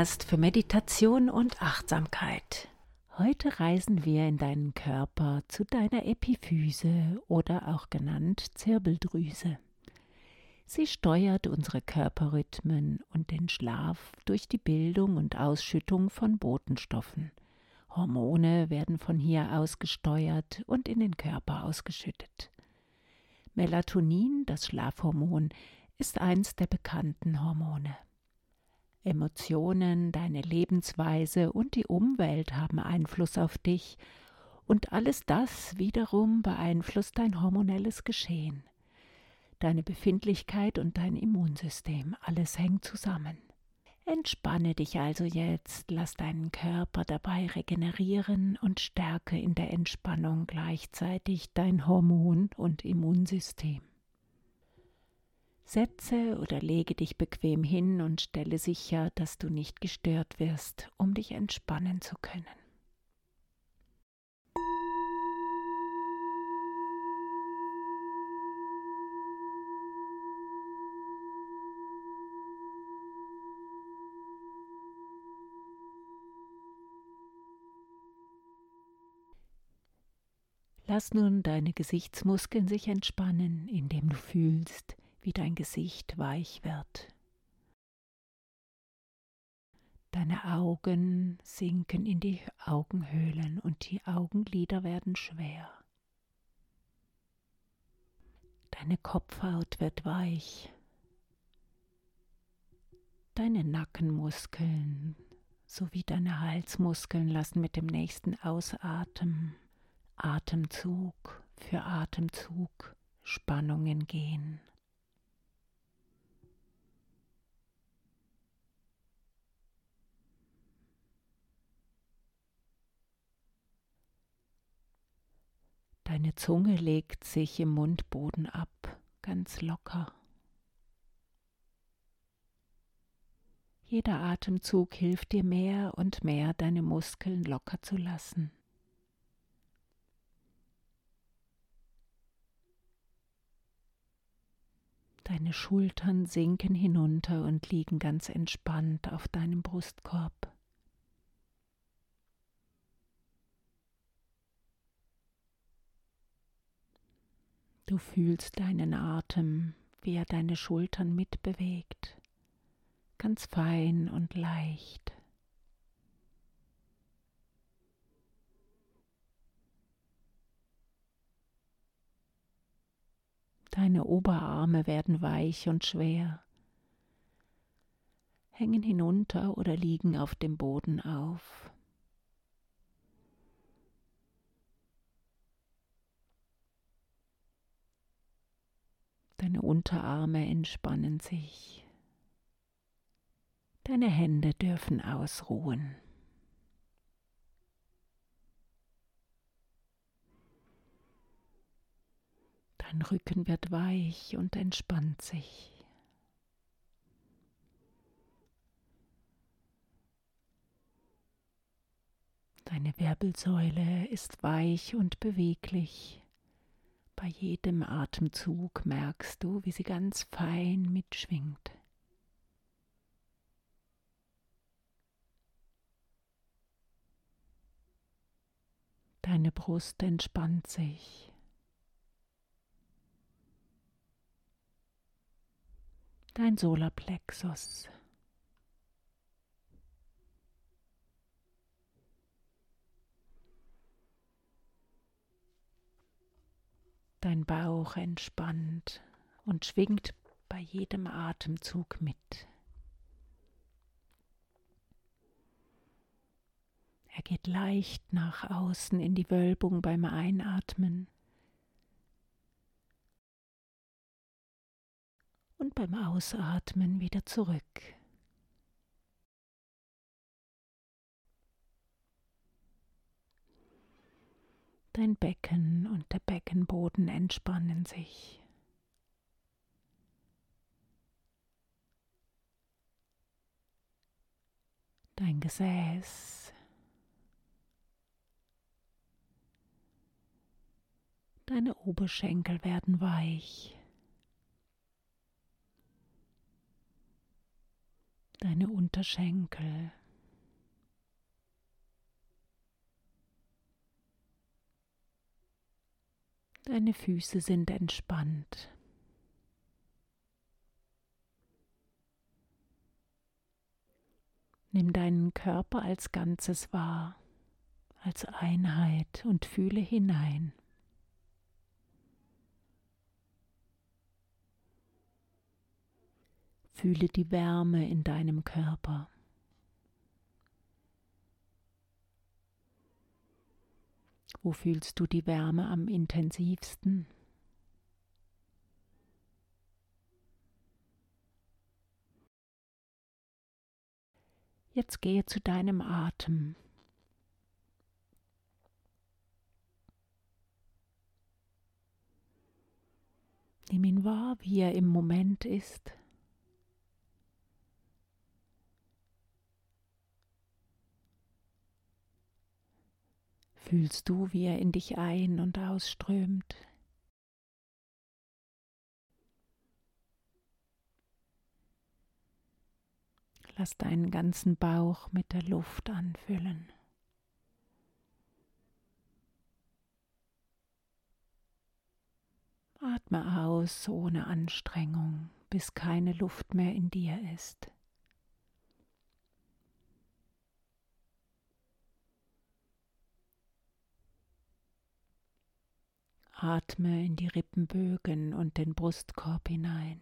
Podcast für Meditation und Achtsamkeit. Heute reisen wir in deinen Körper zu deiner Epiphyse oder auch genannt Zirbeldrüse. Sie steuert unsere Körperrhythmen und den Schlaf durch die Bildung und Ausschüttung von Botenstoffen. Hormone werden von hier aus gesteuert und in den Körper ausgeschüttet. Melatonin, das Schlafhormon, ist eins der bekannten Hormone. Emotionen, deine Lebensweise und die Umwelt haben Einfluss auf dich, und alles das wiederum beeinflusst dein hormonelles Geschehen. Deine Befindlichkeit und dein Immunsystem, alles hängt zusammen. Entspanne dich also jetzt, lass deinen Körper dabei regenerieren und stärke in der Entspannung gleichzeitig dein Hormon- und Immunsystem. Setze oder lege dich bequem hin und stelle sicher, dass du nicht gestört wirst, um dich entspannen zu können. Lass nun deine Gesichtsmuskeln sich entspannen, indem du fühlst, wie dein Gesicht weich wird. Deine Augen sinken in die Augenhöhlen und die Augenlider werden schwer. Deine Kopfhaut wird weich. Deine Nackenmuskeln sowie deine Halsmuskeln lassen mit dem nächsten Ausatmen Atemzug für Atemzug Spannungen gehen. Deine Zunge legt sich im Mundboden ab, ganz locker. Jeder Atemzug hilft dir mehr und mehr, deine Muskeln locker zu lassen. Deine Schultern sinken hinunter und liegen ganz entspannt auf deinem Brustkorb. Du fühlst deinen Atem, wie er deine Schultern mitbewegt, ganz fein und leicht. Deine Oberarme werden weich und schwer, hängen hinunter oder liegen auf dem Boden auf. Deine Unterarme entspannen sich. Deine Hände dürfen ausruhen. Dein Rücken wird weich und entspannt sich. Deine Wirbelsäule ist weich und beweglich. Bei jedem Atemzug merkst du, wie sie ganz fein mitschwingt. Deine Brust entspannt sich. Dein Solarplexus Dein Bauch entspannt und schwingt bei jedem Atemzug mit. Er geht leicht nach außen in die Wölbung beim Einatmen und beim Ausatmen wieder zurück. Dein Becken und der Beckenboden entspannen sich. Dein Gesäß. Deine Oberschenkel werden weich. deine Unterschenkel. Deine Füße sind entspannt. Nimm deinen Körper als Ganzes wahr, als Einheit und fühle hinein. Fühle die Wärme in deinem Körper. Wo fühlst du die Wärme am intensivsten? Jetzt gehe zu deinem Atem. Nimm ihn wahr, wie er im Moment ist. Fühlst du, wie er in dich ein- und ausströmt? Lass deinen ganzen Bauch mit der Luft anfüllen. Atme aus ohne Anstrengung, bis keine Luft mehr in dir ist. Atme in die Rippenbögen und den Brustkorb hinein.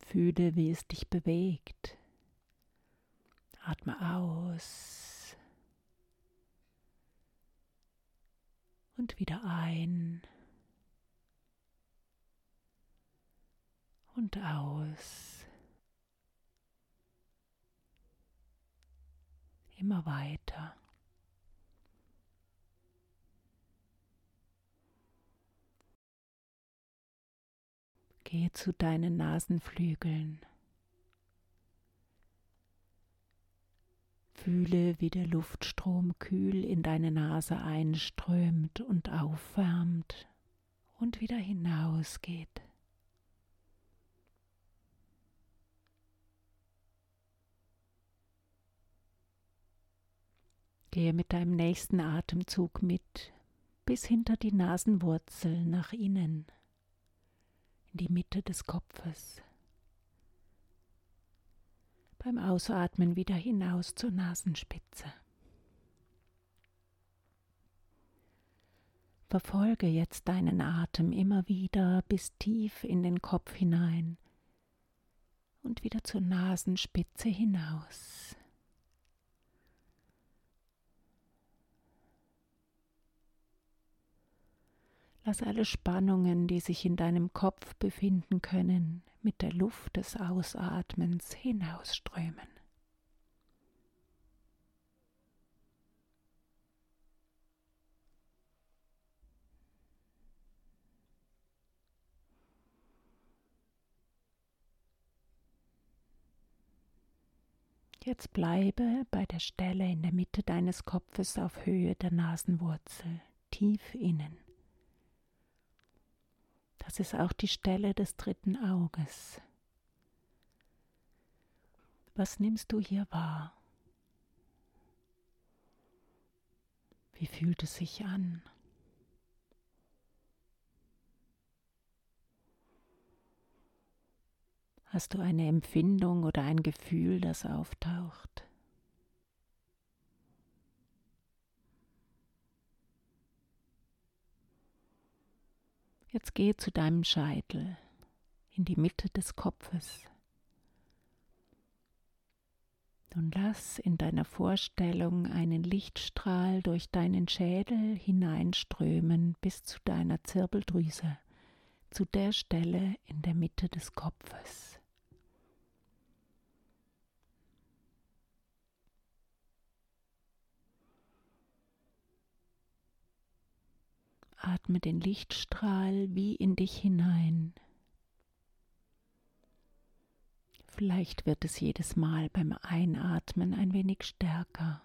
Fühle, wie es dich bewegt. Atme aus und wieder ein und aus. Immer weiter. Gehe zu deinen Nasenflügeln. Fühle, wie der Luftstrom kühl in deine Nase einströmt und aufwärmt und wieder hinausgeht. Gehe mit deinem nächsten Atemzug mit bis hinter die Nasenwurzel nach innen, in die Mitte des Kopfes. Beim Ausatmen wieder hinaus zur Nasenspitze. Verfolge jetzt deinen Atem immer wieder bis tief in den Kopf hinein und wieder zur Nasenspitze hinaus. Lass alle Spannungen, die sich in deinem Kopf befinden können, mit der Luft des Ausatmens hinausströmen. Jetzt bleibe bei der Stelle in der Mitte deines Kopfes auf Höhe der Nasenwurzel, tief innen. Das ist auch die Stelle des dritten Auges. Was nimmst du hier wahr? Wie fühlt es sich an? Hast du eine Empfindung oder ein Gefühl, das auftaucht? Jetzt geh zu deinem Scheitel in die Mitte des Kopfes und lass in deiner Vorstellung einen Lichtstrahl durch deinen Schädel hineinströmen bis zu deiner Zirbeldrüse, zu der Stelle in der Mitte des Kopfes. Atme den Lichtstrahl wie in dich hinein. Vielleicht wird es jedes Mal beim Einatmen ein wenig stärker.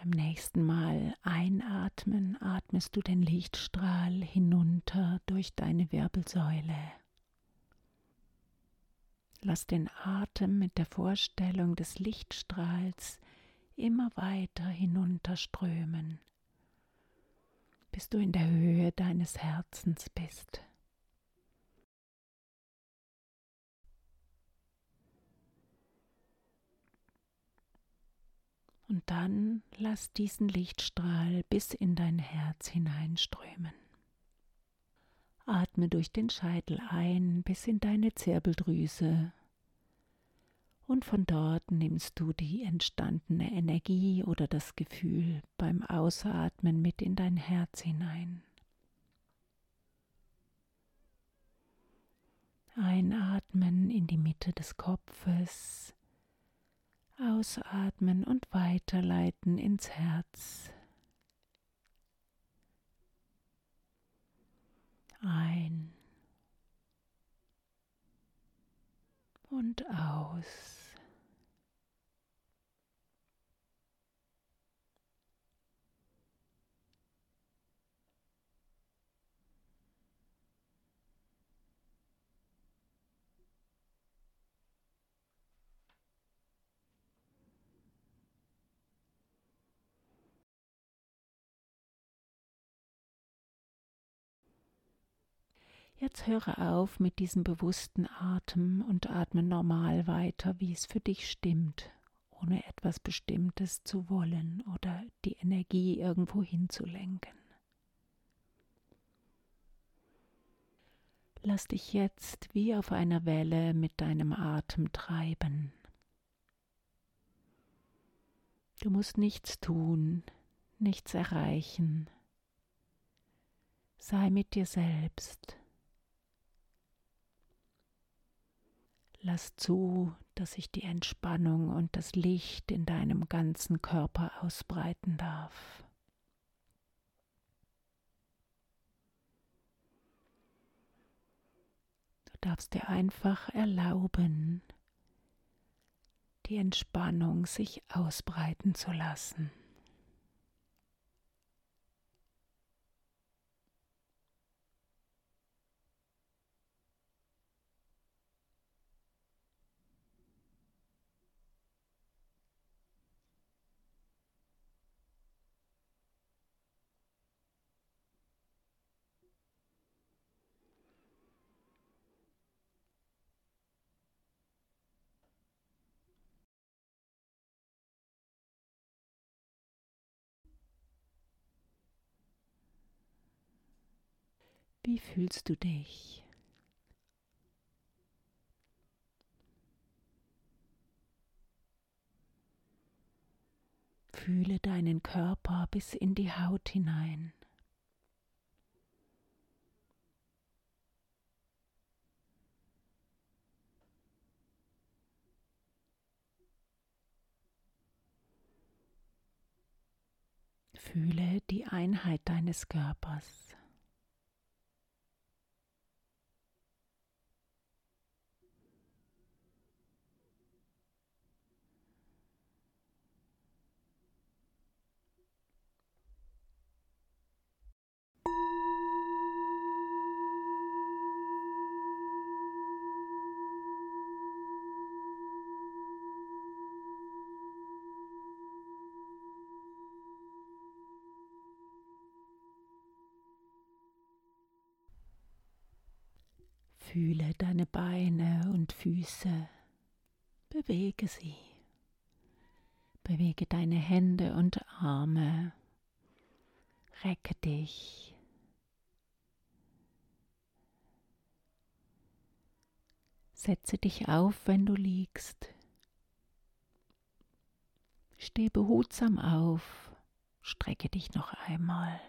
Beim nächsten Mal einatmen, atmest du den Lichtstrahl hinunter durch deine Wirbelsäule. Lass den Atem mit der Vorstellung des Lichtstrahls immer weiter hinunterströmen, bis du in der Höhe deines Herzens bist. Und dann lass diesen Lichtstrahl bis in dein Herz hineinströmen. Atme durch den Scheitel ein bis in deine Zirbeldrüse und von dort nimmst du die entstandene Energie oder das Gefühl beim Ausatmen mit in dein Herz hinein. Einatmen in die Mitte des Kopfes, ausatmen und weiterleiten ins Herz. Ein und aus. Jetzt höre auf mit diesem bewussten Atem und atme normal weiter, wie es für dich stimmt, ohne etwas Bestimmtes zu wollen oder die Energie irgendwo hinzulenken. Lass dich jetzt wie auf einer Welle mit deinem Atem treiben. Du musst nichts tun, nichts erreichen. Sei mit dir selbst. Lass zu, dass sich die Entspannung und das Licht in deinem ganzen Körper ausbreiten darf. Du darfst dir einfach erlauben, die Entspannung sich ausbreiten zu lassen. Wie fühlst du dich? Fühle deinen Körper bis in die Haut hinein. Fühle die Einheit deines Körpers. Fühle deine Beine und Füße. Bewege sie. Bewege deine Hände und Arme. Recke dich. Setze dich auf, wenn du liegst. Steh behutsam auf. Strecke dich noch einmal.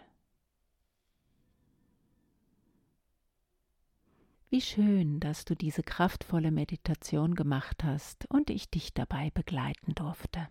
Wie schön, dass du diese kraftvolle Meditation gemacht hast und ich dich dabei begleiten durfte.